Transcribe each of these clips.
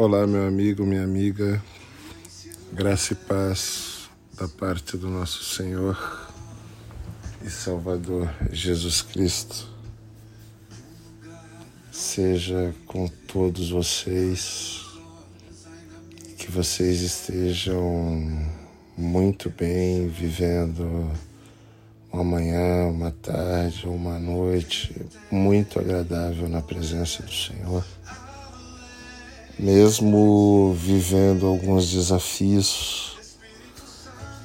Olá, meu amigo, minha amiga, graça e paz da parte do nosso Senhor e Salvador Jesus Cristo. Seja com todos vocês, que vocês estejam muito bem vivendo uma manhã, uma tarde, uma noite muito agradável na presença do Senhor. Mesmo vivendo alguns desafios,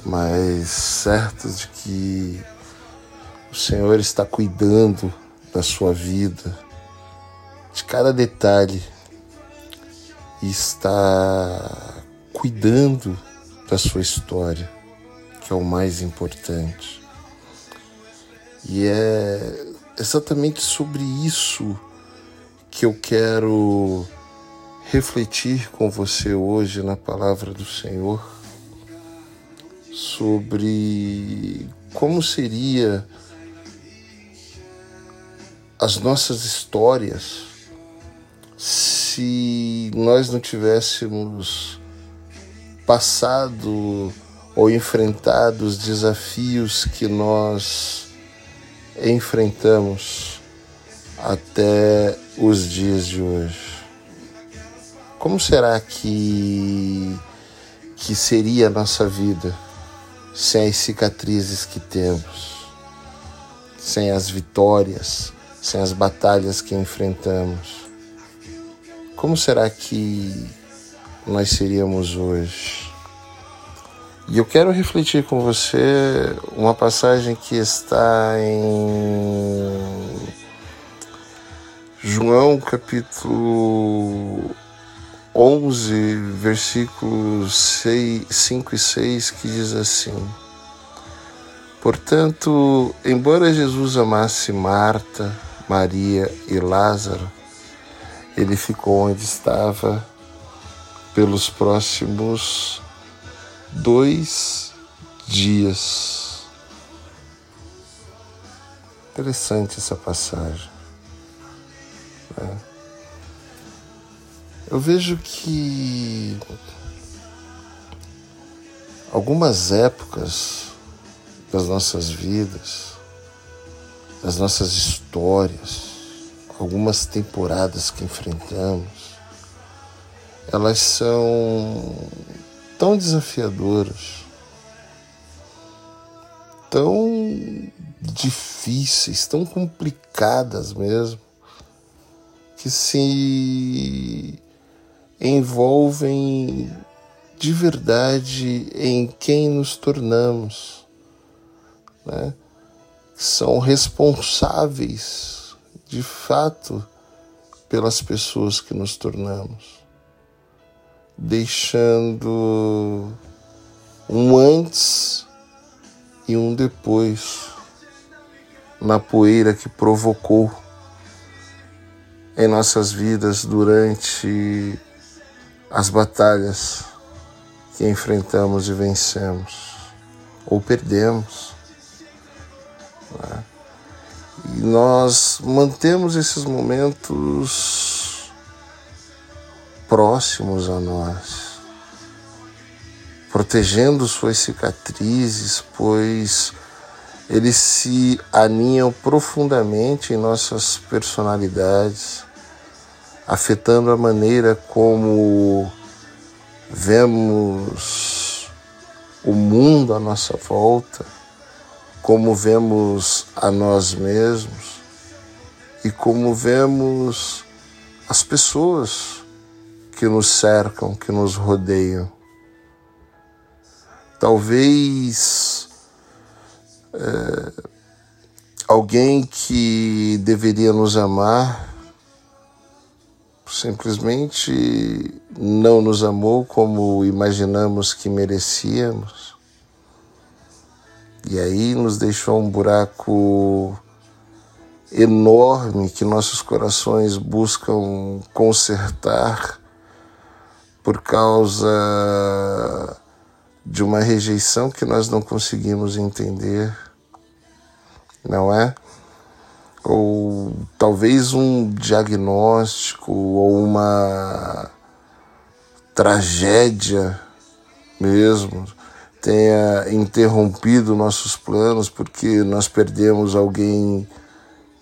mas certos de que o Senhor está cuidando da sua vida, de cada detalhe, e está cuidando da sua história, que é o mais importante. E é exatamente sobre isso que eu quero refletir com você hoje na palavra do Senhor, sobre como seria as nossas histórias se nós não tivéssemos passado ou enfrentado os desafios que nós enfrentamos até os dias de hoje. Como será que que seria a nossa vida sem as cicatrizes que temos, sem as vitórias, sem as batalhas que enfrentamos? Como será que nós seríamos hoje? E eu quero refletir com você uma passagem que está em João capítulo 11, versículos 6, 5 e 6, que diz assim: Portanto, embora Jesus amasse Marta, Maria e Lázaro, ele ficou onde estava pelos próximos dois dias. Interessante essa passagem. Né? Eu vejo que algumas épocas das nossas vidas, das nossas histórias, algumas temporadas que enfrentamos, elas são tão desafiadoras, tão difíceis, tão complicadas mesmo, que se envolvem de verdade em quem nos tornamos, né? são responsáveis de fato pelas pessoas que nos tornamos deixando um antes e um depois na poeira que provocou em nossas vidas durante as batalhas que enfrentamos e vencemos ou perdemos. Né? E nós mantemos esses momentos próximos a nós, protegendo suas cicatrizes, pois eles se aninham profundamente em nossas personalidades, afetando a maneira como vemos o mundo à nossa volta, como vemos a nós mesmos e como vemos as pessoas que nos cercam, que nos rodeiam. Talvez é, alguém que deveria nos amar simplesmente não nos amou como imaginamos que merecíamos. E aí nos deixou um buraco enorme que nossos corações buscam consertar por causa de uma rejeição que nós não conseguimos entender, não é? Ou talvez um diagnóstico ou uma tragédia mesmo tenha interrompido nossos planos porque nós perdemos alguém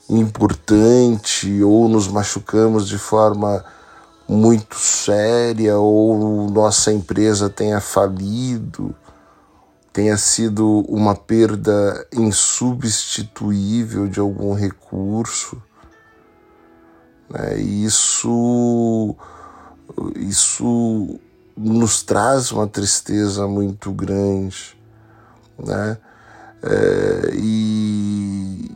importante ou nos machucamos de forma muito séria ou nossa empresa tenha falido, tenha sido uma perda insubstituível de algum recurso. Né? Isso, isso nos traz uma tristeza muito grande. Né? É, e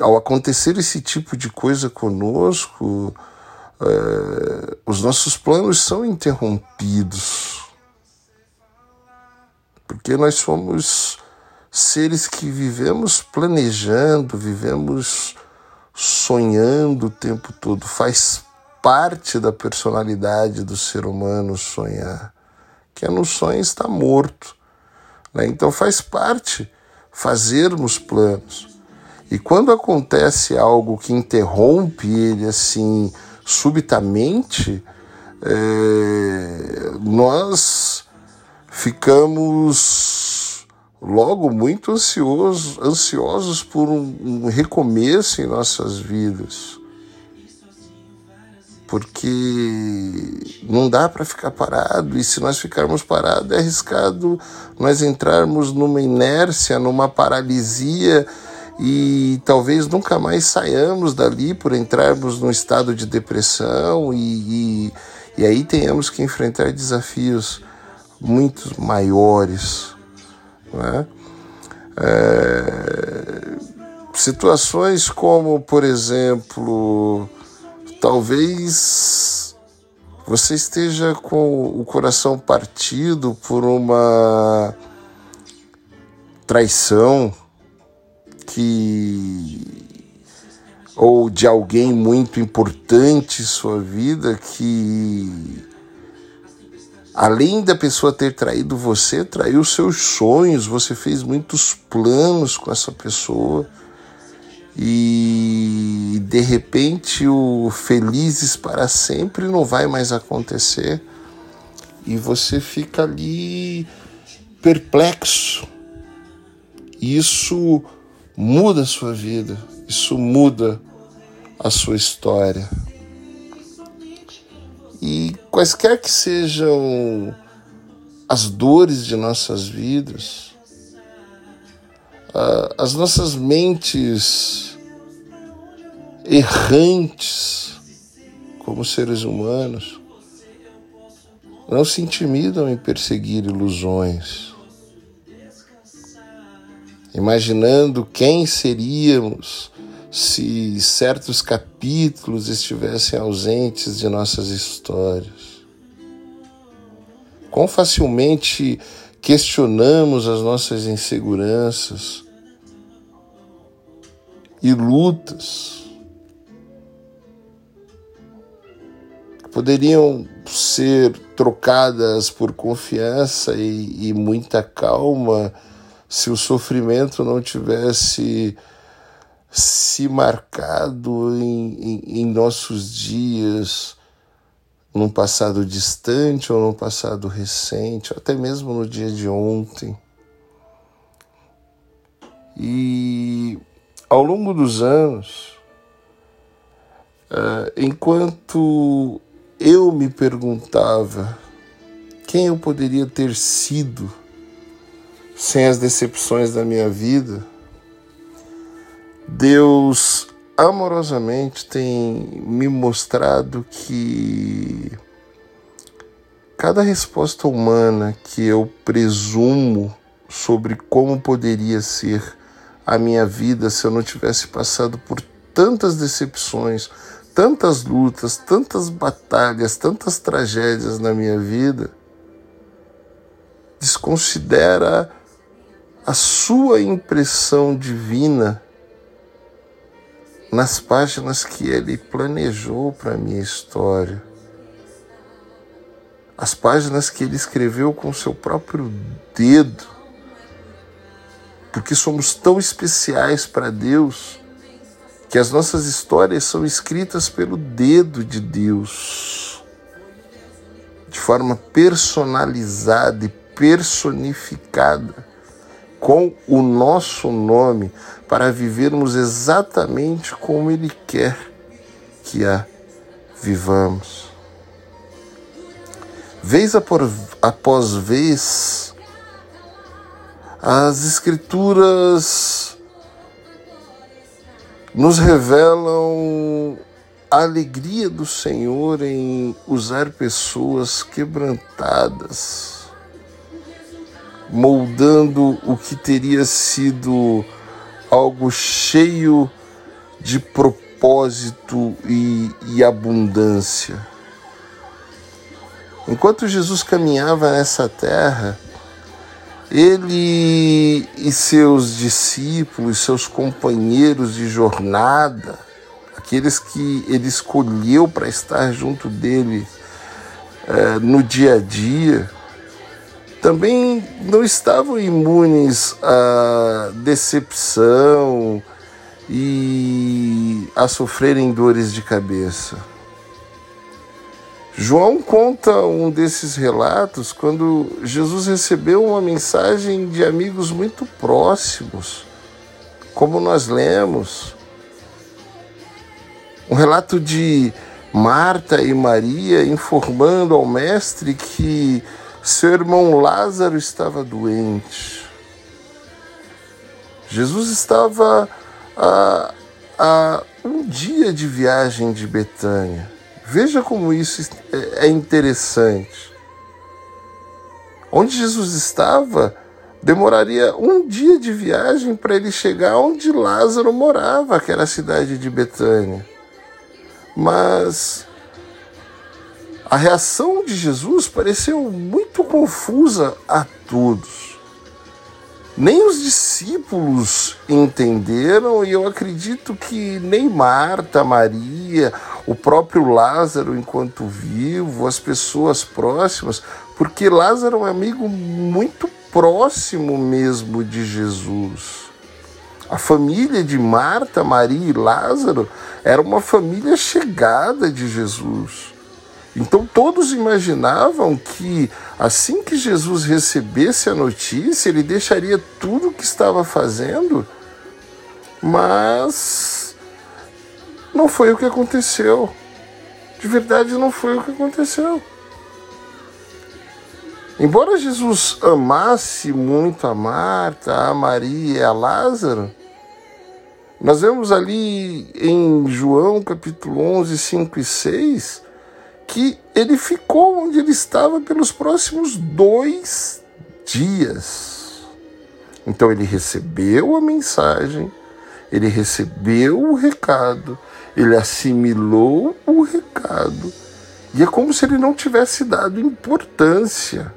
ao acontecer esse tipo de coisa conosco, é, os nossos planos são interrompidos. Porque nós somos seres que vivemos planejando, vivemos sonhando o tempo todo. Faz parte da personalidade do ser humano sonhar. Quem não sonha está morto. Né? Então faz parte fazermos planos. E quando acontece algo que interrompe ele assim subitamente, é, nós ficamos logo muito ansiosos, ansiosos por um, um recomeço em nossas vidas. Porque não dá para ficar parado, e se nós ficarmos parados, é arriscado nós entrarmos numa inércia, numa paralisia e talvez nunca mais saiamos dali por entrarmos num estado de depressão e, e, e aí tenhamos que enfrentar desafios muito maiores. Né? É, situações como, por exemplo, talvez você esteja com o coração partido por uma traição que ou de alguém muito importante em sua vida que além da pessoa ter traído você, traiu seus sonhos, você fez muitos planos com essa pessoa e de repente o felizes para sempre não vai mais acontecer e você fica ali perplexo. Isso muda a sua vida, isso muda a sua história. E quaisquer que sejam as dores de nossas vidas, as nossas mentes errantes como seres humanos não se intimidam em perseguir ilusões imaginando quem seríamos se certos capítulos estivessem ausentes de nossas histórias. Quão facilmente questionamos as nossas inseguranças e lutas poderiam ser trocadas por confiança e, e muita calma se o sofrimento não tivesse se marcado em, em, em nossos dias, num passado distante ou num passado recente, ou até mesmo no dia de ontem. E ao longo dos anos, uh, enquanto eu me perguntava quem eu poderia ter sido sem as decepções da minha vida, Deus amorosamente tem me mostrado que cada resposta humana que eu presumo sobre como poderia ser a minha vida se eu não tivesse passado por tantas decepções, tantas lutas, tantas batalhas, tantas tragédias na minha vida, desconsidera a sua impressão divina nas páginas que ele planejou para a minha história. As páginas que ele escreveu com seu próprio dedo. Porque somos tão especiais para Deus que as nossas histórias são escritas pelo dedo de Deus. de forma personalizada e personificada com o nosso nome para vivermos exatamente como Ele quer que a vivamos. Vez após vez, as Escrituras nos revelam a alegria do Senhor em usar pessoas quebrantadas, moldando o que teria sido algo cheio de propósito e, e abundância. Enquanto Jesus caminhava nessa terra, ele e seus discípulos, seus companheiros de jornada, aqueles que ele escolheu para estar junto dele é, no dia a dia, também não estavam imunes à decepção e a sofrerem dores de cabeça. João conta um desses relatos quando Jesus recebeu uma mensagem de amigos muito próximos, como nós lemos. Um relato de Marta e Maria informando ao Mestre que seu irmão Lázaro estava doente. Jesus estava a, a um dia de viagem de Betânia. Veja como isso é interessante. Onde Jesus estava, demoraria um dia de viagem para ele chegar onde Lázaro morava, que era a cidade de Betânia. Mas a reação de Jesus pareceu muito confusa a todos. Nem os discípulos entenderam, e eu acredito que nem Marta, Maria, o próprio Lázaro, enquanto vivo, as pessoas próximas, porque Lázaro é um amigo muito próximo mesmo de Jesus. A família de Marta, Maria e Lázaro era uma família chegada de Jesus. Então todos imaginavam que assim que Jesus recebesse a notícia, ele deixaria tudo o que estava fazendo, mas não foi o que aconteceu. De verdade, não foi o que aconteceu. Embora Jesus amasse muito a Marta, a Maria e a Lázaro, nós vemos ali em João capítulo 11, 5 e 6, que ele ficou onde ele estava pelos próximos dois dias. Então ele recebeu a mensagem, ele recebeu o recado, ele assimilou o recado, e é como se ele não tivesse dado importância.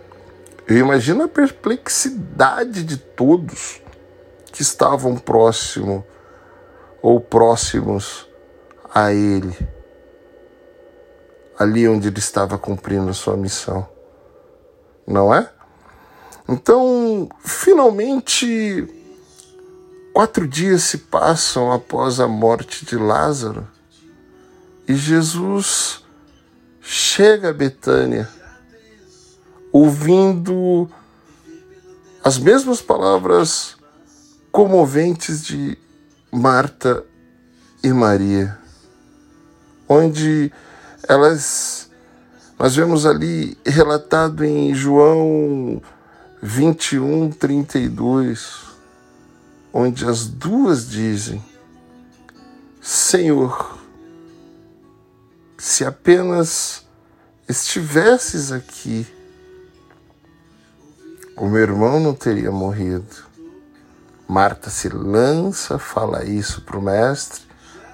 Eu imagino a perplexidade de todos que estavam próximo ou próximos a ele ali onde ele estava cumprindo a sua missão. Não é? Então, finalmente, quatro dias se passam após a morte de Lázaro e Jesus chega a Betânia, ouvindo as mesmas palavras comoventes de Marta e Maria, onde elas nós vemos ali relatado em João 21, 32, onde as duas dizem: Senhor, se apenas estivesses aqui, o meu irmão não teria morrido. Marta se lança, fala isso para o mestre,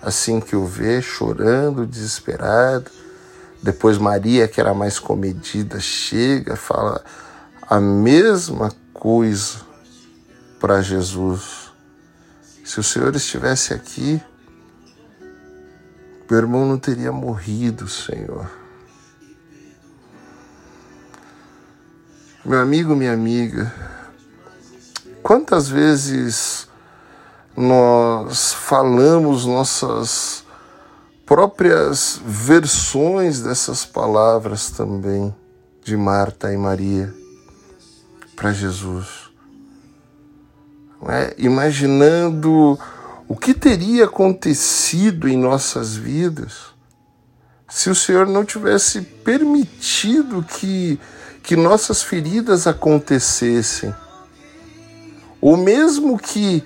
assim que o vê, chorando, desesperado. Depois Maria, que era mais comedida, chega, fala a mesma coisa para Jesus. Se o Senhor estivesse aqui, meu irmão não teria morrido, Senhor. Meu amigo, minha amiga, quantas vezes nós falamos nossas próprias versões dessas palavras também. de Marta e Maria para Jesus. É? Imaginando o que teria acontecido em nossas vidas se o Senhor não tivesse permitido que, que nossas feridas acontecessem. Ou mesmo que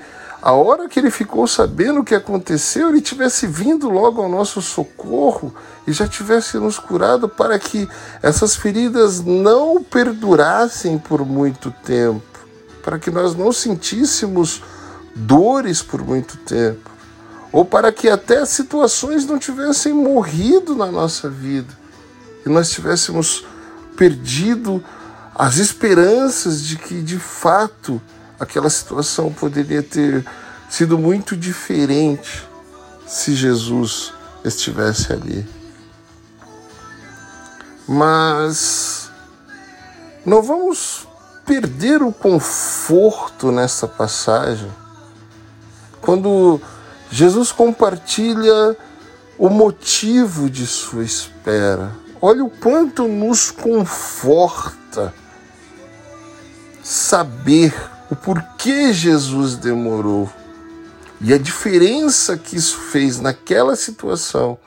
a hora que ele ficou sabendo o que aconteceu, ele tivesse vindo logo ao nosso socorro e já tivesse nos curado para que essas feridas não perdurassem por muito tempo, para que nós não sentíssemos dores por muito tempo, ou para que até situações não tivessem morrido na nossa vida e nós tivéssemos perdido as esperanças de que de fato aquela situação poderia ter sido muito diferente se Jesus estivesse ali. Mas não vamos perder o conforto nessa passagem quando Jesus compartilha o motivo de sua espera. Olha o quanto nos conforta saber o porquê Jesus demorou e a diferença que isso fez naquela situação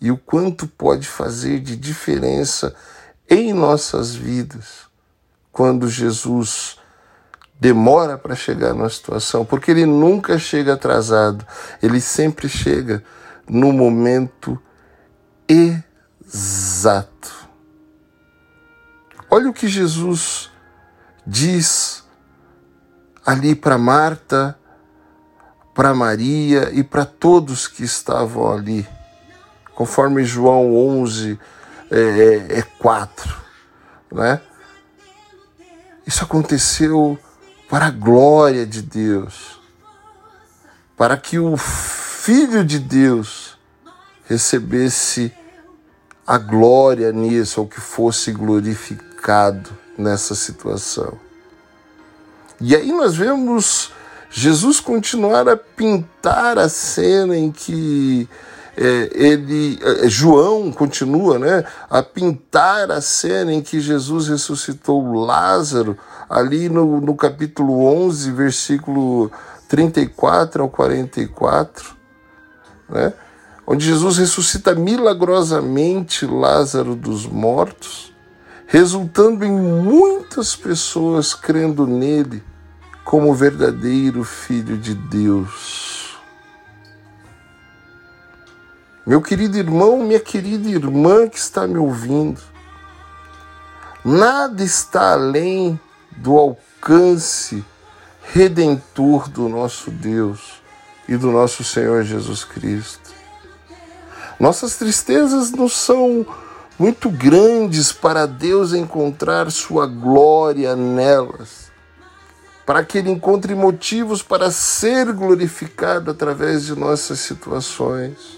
e o quanto pode fazer de diferença em nossas vidas quando Jesus demora para chegar numa situação, porque ele nunca chega atrasado, ele sempre chega no momento exato. Olha o que Jesus diz ali para Marta, para Maria e para todos que estavam ali, conforme João 11, é, é, é 4, né? Isso aconteceu para a glória de Deus, para que o Filho de Deus recebesse a glória nisso, ou que fosse glorificado nessa situação. E aí nós vemos Jesus continuar a pintar a cena em que é, ele, é, João continua né, a pintar a cena em que Jesus ressuscitou Lázaro, ali no, no capítulo 11, versículo 34 ao 44, né, onde Jesus ressuscita milagrosamente Lázaro dos mortos, resultando em muitas pessoas crendo nele como verdadeiro Filho de Deus. Meu querido irmão, minha querida irmã que está me ouvindo, nada está além do alcance redentor do nosso Deus e do nosso Senhor Jesus Cristo. Nossas tristezas não são muito grandes para Deus encontrar sua glória nelas, para que Ele encontre motivos para ser glorificado através de nossas situações.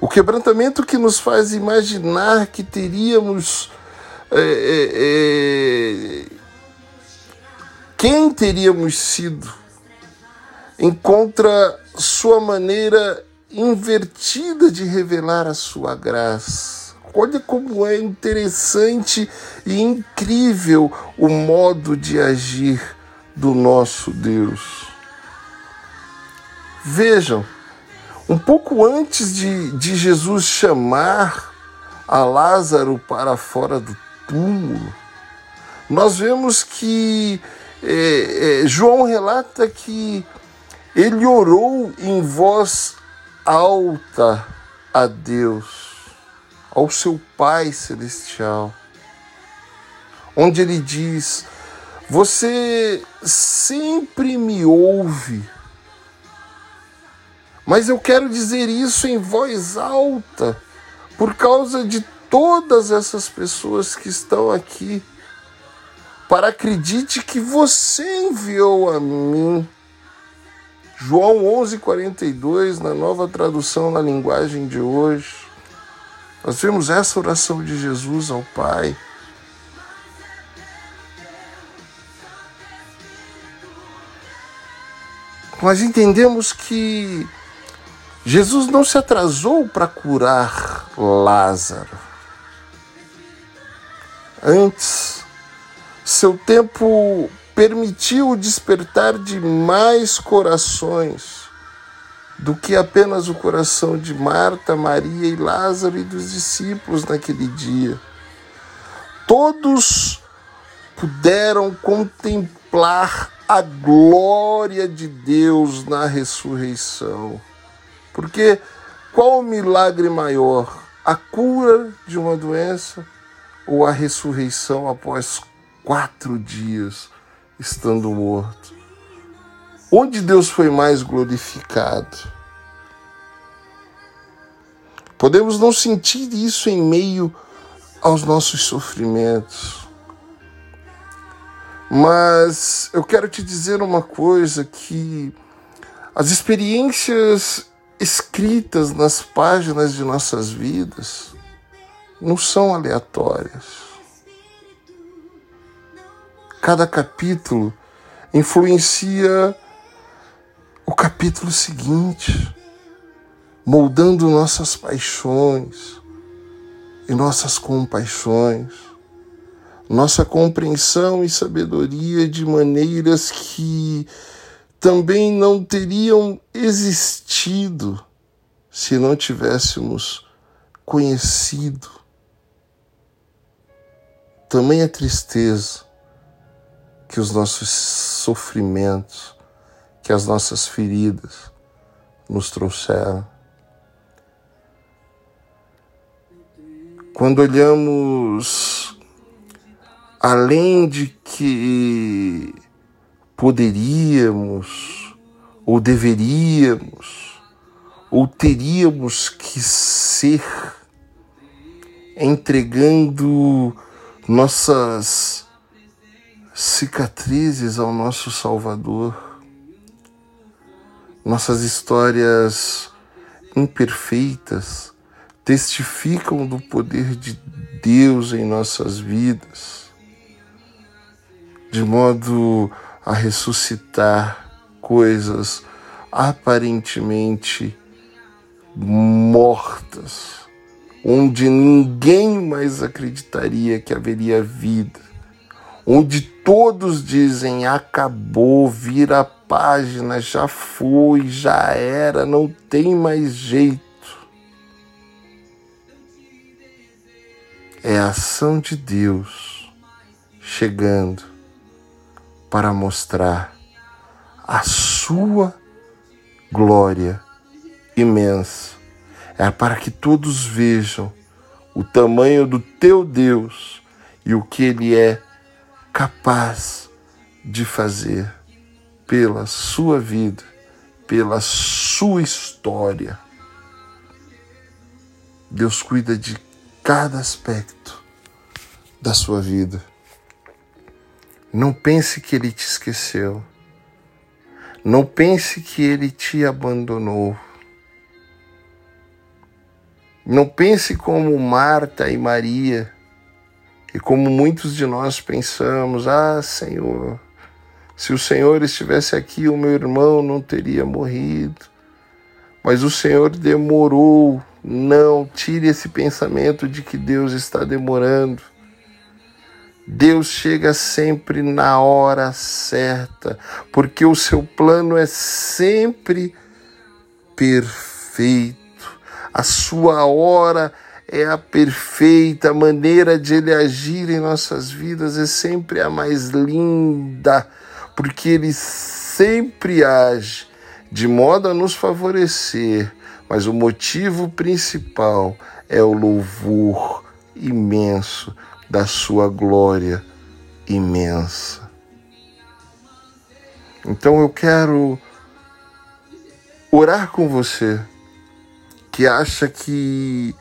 O quebrantamento que nos faz imaginar que teríamos. É, é, é, quem teríamos sido encontra sua maneira invertida de revelar a sua graça. Olha como é interessante e incrível o modo de agir do nosso Deus. Vejam, um pouco antes de, de Jesus chamar a Lázaro para fora do túmulo, nós vemos que é, é, João relata que ele orou em voz alta a Deus, ao seu Pai Celestial, onde ele diz: Você sempre me ouve mas eu quero dizer isso em voz alta, por causa de todas essas pessoas que estão aqui, para acredite que você enviou a mim. João 11:42 na nova tradução na linguagem de hoje. Nós vemos essa oração de Jesus ao Pai. Nós entendemos que Jesus não se atrasou para curar Lázaro. Antes, seu tempo permitiu despertar de mais corações do que apenas o coração de Marta, Maria e Lázaro e dos discípulos naquele dia. Todos puderam contemplar a glória de Deus na ressurreição. Porque qual o milagre maior? A cura de uma doença ou a ressurreição após quatro dias estando morto? Onde Deus foi mais glorificado? Podemos não sentir isso em meio aos nossos sofrimentos. Mas eu quero te dizer uma coisa que as experiências escritas nas páginas de nossas vidas não são aleatórias. Cada capítulo influencia o capítulo seguinte, moldando nossas paixões e nossas compaixões, nossa compreensão e sabedoria de maneiras que também não teriam existido se não tivéssemos conhecido. Tamanha tristeza que os nossos sofrimentos que as nossas feridas nos trouxeram. Quando olhamos além de que poderíamos ou deveríamos ou teríamos que ser entregando nossas cicatrizes ao nosso Salvador nossas histórias imperfeitas testificam do poder de Deus em nossas vidas, de modo a ressuscitar coisas aparentemente mortas, onde ninguém mais acreditaria que haveria vida, onde todos dizem acabou, vira página, já foi, já era, não tem mais jeito. É a ação de Deus chegando para mostrar a sua glória imensa. É para que todos vejam o tamanho do teu Deus e o que ele é capaz de fazer pela sua vida, pela sua história. Deus cuida de cada aspecto da sua vida. Não pense que Ele te esqueceu. Não pense que Ele te abandonou. Não pense como Marta e Maria, e como muitos de nós pensamos: ah, Senhor, se o Senhor estivesse aqui, o meu irmão não teria morrido. Mas o Senhor demorou. Não, tire esse pensamento de que Deus está demorando. Deus chega sempre na hora certa, porque o seu plano é sempre perfeito. A sua hora é a perfeita maneira de ele agir em nossas vidas, é sempre a mais linda porque ele sempre age de modo a nos favorecer, mas o motivo principal é o louvor imenso da sua glória imensa. Então eu quero orar com você que acha que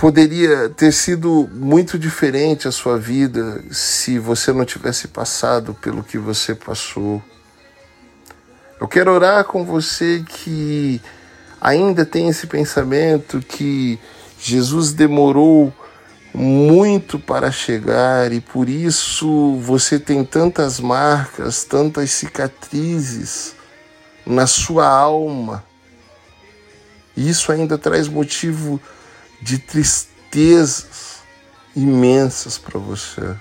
poderia ter sido muito diferente a sua vida se você não tivesse passado pelo que você passou. Eu quero orar com você que ainda tem esse pensamento que Jesus demorou muito para chegar e por isso você tem tantas marcas, tantas cicatrizes na sua alma. E isso ainda traz motivo de tristezas imensas para você.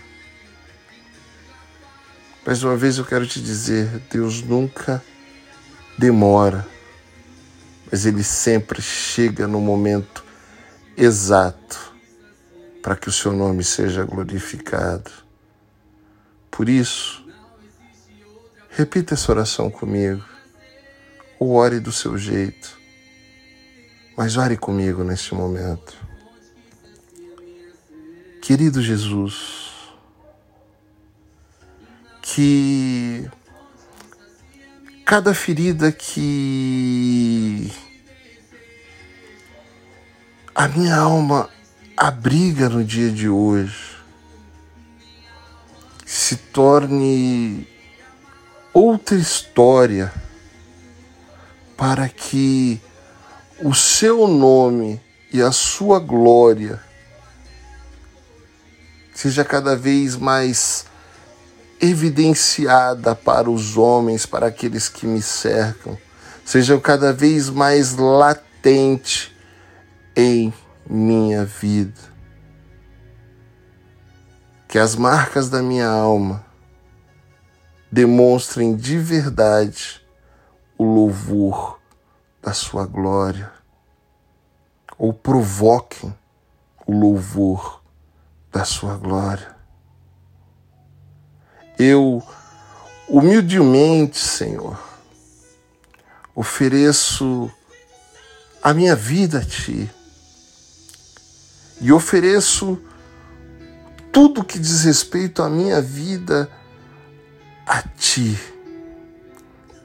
Mais uma vez eu quero te dizer: Deus nunca demora, mas Ele sempre chega no momento exato para que o seu nome seja glorificado. Por isso, repita essa oração comigo, ou ore do seu jeito, mas ore comigo neste momento. Querido Jesus, que cada ferida que a minha alma abriga no dia de hoje se torne outra história para que o seu nome e a sua glória seja cada vez mais evidenciada para os homens, para aqueles que me cercam, seja cada vez mais latente em minha vida. Que as marcas da minha alma demonstrem de verdade o louvor da sua glória, ou provoquem o louvor da sua glória. Eu, humildemente, Senhor, ofereço a minha vida a Ti e ofereço tudo que diz respeito à minha vida a Ti,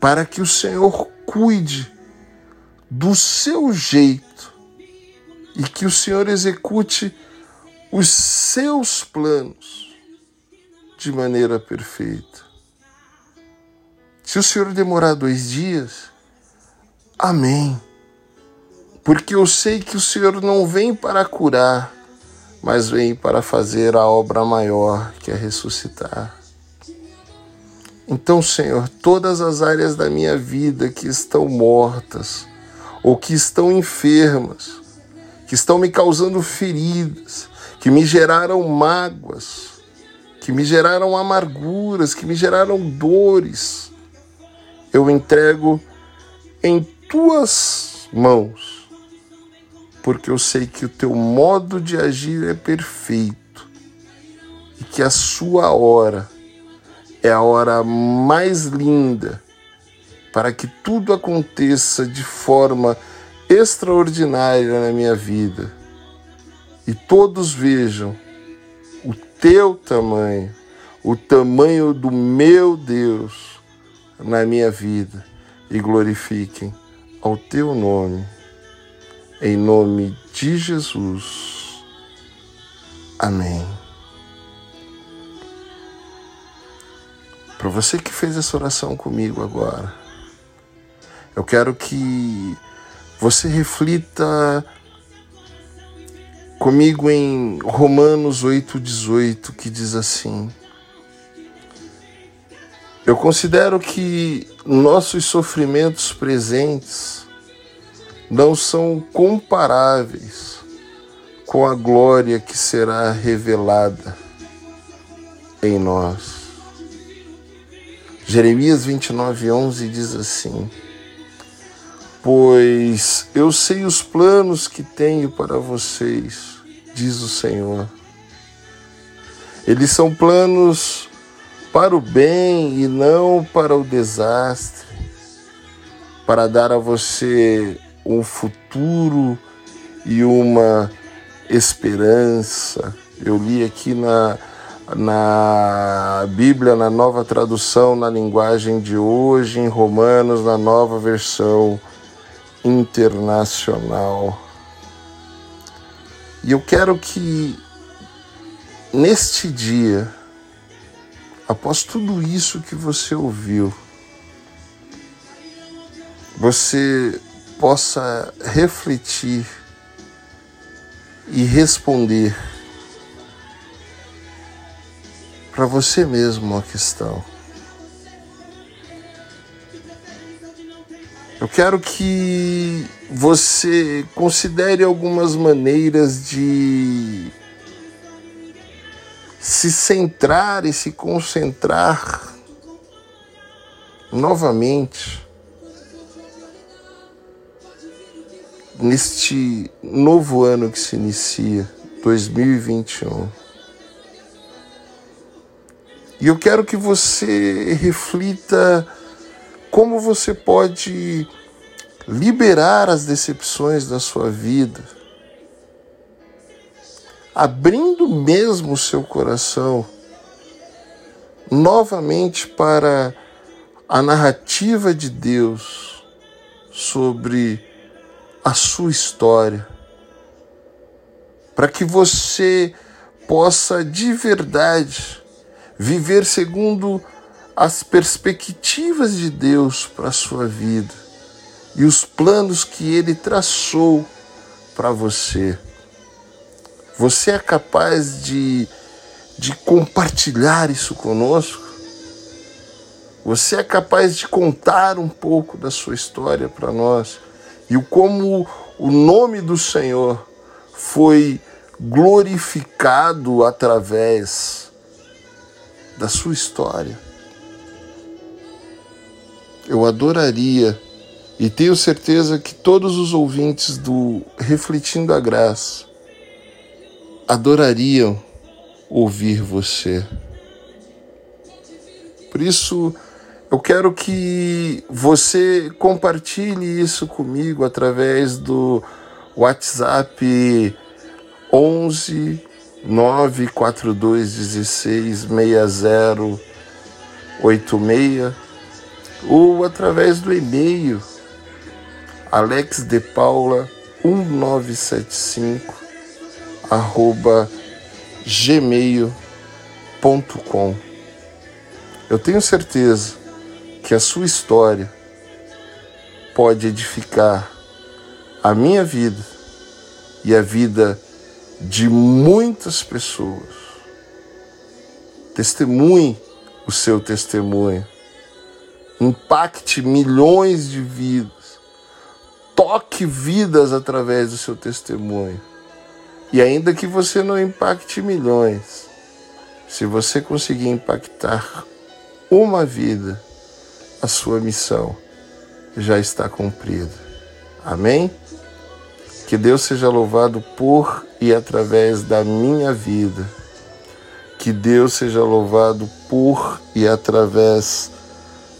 para que o Senhor cuide do seu jeito e que o Senhor execute os seus planos de maneira perfeita. Se o Senhor demorar dois dias, amém. Porque eu sei que o Senhor não vem para curar, mas vem para fazer a obra maior, que é ressuscitar. Então, Senhor, todas as áreas da minha vida que estão mortas ou que estão enfermas, que estão me causando feridas, que me geraram mágoas, que me geraram amarguras, que me geraram dores, eu entrego em tuas mãos, porque eu sei que o teu modo de agir é perfeito e que a sua hora é a hora mais linda para que tudo aconteça de forma extraordinária na minha vida e todos vejam o teu tamanho, o tamanho do meu Deus na minha vida e glorifiquem ao teu nome, em nome de Jesus. Amém. Para você que fez essa oração comigo agora, eu quero que você reflita comigo em Romanos 8,18, que diz assim: Eu considero que nossos sofrimentos presentes não são comparáveis com a glória que será revelada em nós. Jeremias 29:11 diz assim: Pois eu sei os planos que tenho para vocês, diz o Senhor. Eles são planos para o bem e não para o desastre, para dar a você um futuro e uma esperança. Eu li aqui na, na Bíblia, na nova tradução, na linguagem de hoje, em Romanos, na nova versão internacional. E eu quero que neste dia, após tudo isso que você ouviu, você possa refletir e responder para você mesmo uma questão. Eu quero que você considere algumas maneiras de se centrar e se concentrar novamente neste novo ano que se inicia, 2021. E eu quero que você reflita como você pode liberar as decepções da sua vida, abrindo mesmo o seu coração novamente para a narrativa de Deus sobre a sua história, para que você possa de verdade viver segundo as perspectivas de Deus para a sua vida e os planos que ele traçou para você. Você é capaz de, de compartilhar isso conosco? Você é capaz de contar um pouco da sua história para nós e como o nome do Senhor foi glorificado através da sua história. Eu adoraria e tenho certeza que todos os ouvintes do Refletindo a Graça adorariam ouvir você. Por isso, eu quero que você compartilhe isso comigo através do WhatsApp 11 94216 6086 ou através do e-mail alexdepaula 1975 arroba gmail.com Eu tenho certeza que a sua história pode edificar a minha vida e a vida de muitas pessoas. Testemunhe o seu testemunho, impacte milhões de vidas, toque vidas através do seu testemunho. E ainda que você não impacte milhões, se você conseguir impactar uma vida, a sua missão já está cumprida. Amém? Que Deus seja louvado por e através da minha vida. Que Deus seja louvado por e através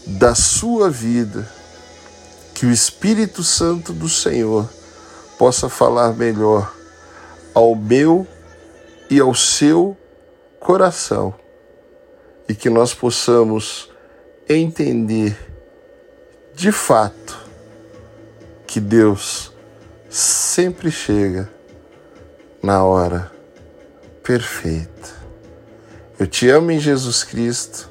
da sua vida. Que o Espírito Santo do Senhor possa falar melhor ao meu e ao seu coração e que nós possamos entender de fato que Deus sempre chega na hora perfeita. Eu te amo em Jesus Cristo.